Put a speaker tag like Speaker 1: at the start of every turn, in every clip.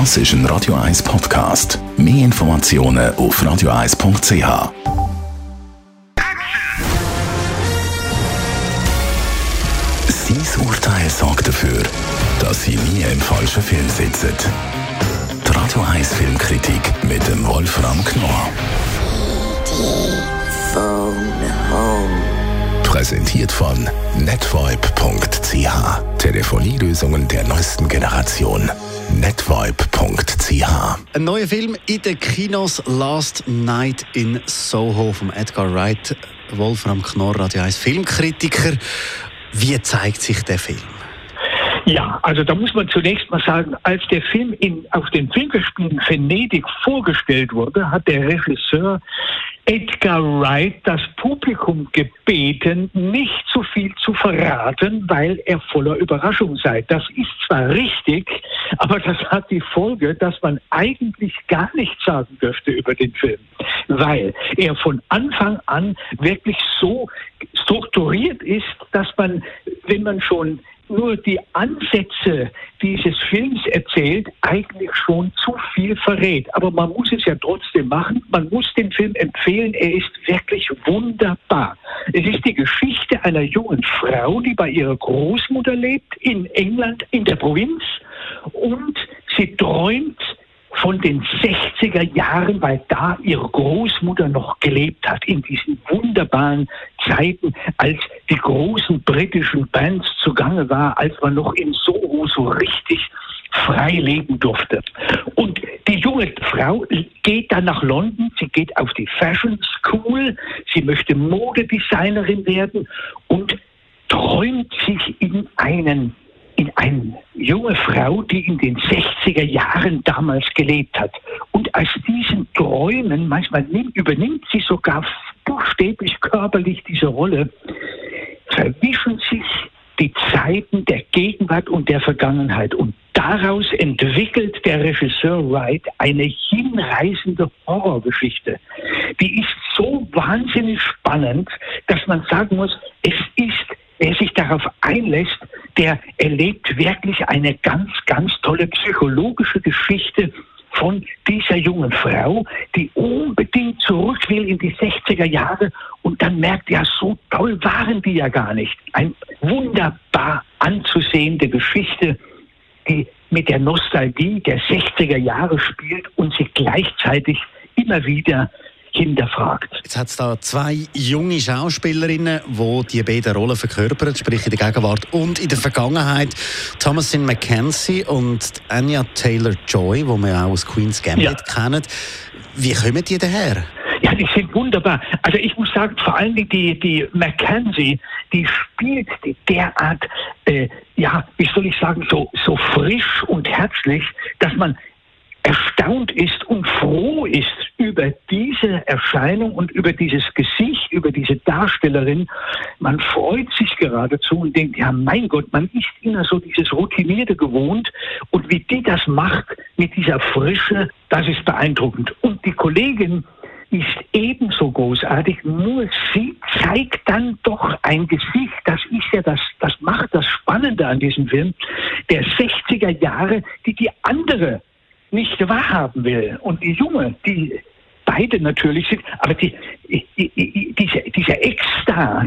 Speaker 1: Das ist ein Radio 1 Podcast. Mehr Informationen auf radio1.ch. Sein Urteil sorgt dafür, dass Sie nie im falschen Film sitzen. Die Radio 1 Filmkritik mit dem Wolfram Knorr. Präsentiert von netvibe.ch. Telefonie-Lösungen der neuesten Generation. netvibe.ch.
Speaker 2: Ein neuer Film in den Kinos Last Night in Soho von Edgar Wright. Wolfram Knorr, Radio 1 Filmkritiker. Wie zeigt sich der Film?
Speaker 3: Ja, also da muss man zunächst mal sagen, als der Film in, auf den Filmfestspielen Venedig vorgestellt wurde, hat der Regisseur Edgar Wright das Publikum gebeten, nicht zu viel zu verraten, weil er voller Überraschung sei. Das ist zwar richtig, aber das hat die Folge, dass man eigentlich gar nichts sagen dürfte über den Film, weil er von Anfang an wirklich so strukturiert ist, dass man, wenn man schon nur die Ansätze dieses Films erzählt, eigentlich schon zu viel verrät. Aber man muss es ja trotzdem machen. Man muss den Film empfehlen. Er ist wirklich wunderbar. Es ist die Geschichte einer jungen Frau, die bei ihrer Großmutter lebt, in England, in der Provinz. Und sie träumt von den 60er Jahren, weil da ihre Großmutter noch gelebt hat, in diesen wunderbaren Zeiten, als die großen britischen Bands zugange war, als man noch in Soho so richtig frei leben durfte. Und die junge Frau geht dann nach London, sie geht auf die Fashion School, sie möchte Modedesignerin werden und träumt sich in einen in eine junge Frau, die in den 60er Jahren damals gelebt hat. Und aus diesen Träumen, manchmal nimmt, übernimmt sie sogar buchstäblich körperlich diese Rolle, verwischen sich die Zeiten der Gegenwart und der Vergangenheit. Und daraus entwickelt der Regisseur Wright eine hinreißende Horrorgeschichte. Die ist so wahnsinnig spannend, dass man sagen muss, es ist, wer sich darauf einlässt, der erlebt wirklich eine ganz, ganz tolle psychologische Geschichte von dieser jungen Frau, die unbedingt zurück will in die 60er Jahre und dann merkt, ja, so toll waren die ja gar nicht. Ein wunderbar anzusehende Geschichte, die mit der Nostalgie der 60er Jahre spielt und sich gleichzeitig immer wieder hinterfragt.
Speaker 2: Jetzt hat es da zwei junge Schauspielerinnen, die die beiden Rollen verkörpern, sprich in der Gegenwart und in der Vergangenheit. Thomasin McKenzie und Anya Taylor-Joy, die wir auch aus Queen's Gambit ja. kennen. Wie kommen die daher?
Speaker 3: Ja, die sind wunderbar. Also ich muss sagen, vor allem die, die Mackenzie, die spielt derart, äh, ja, wie soll ich sagen, so, so frisch und herzlich, dass man erstaunt ist und froh ist über diese Erscheinung und über dieses Gesicht, über diese Darstellerin. Man freut sich geradezu und denkt, ja mein Gott, man ist immer so dieses Routinierte gewohnt und wie die das macht mit dieser Frische, das ist beeindruckend. Und die Kollegin ist ebenso großartig, nur sie zeigt dann doch ein Gesicht, das ist ja das, das macht das Spannende an diesem Film, der 60er Jahre, die die andere nicht wahrhaben will. Und die Junge, die beide natürlich sind, aber die, die, die, diese, dieser Ex-Star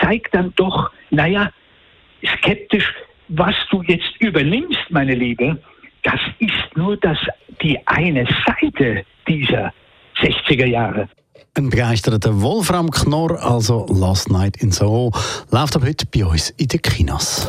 Speaker 3: zeigt dann doch, naja, skeptisch, was du jetzt übernimmst, meine Liebe, das ist nur das, die eine Seite dieser 60er Jahre.
Speaker 2: Ein begeisterter Wolfram Knorr, also Last Night in Soho, läuft ab heute bei uns in den Kinos.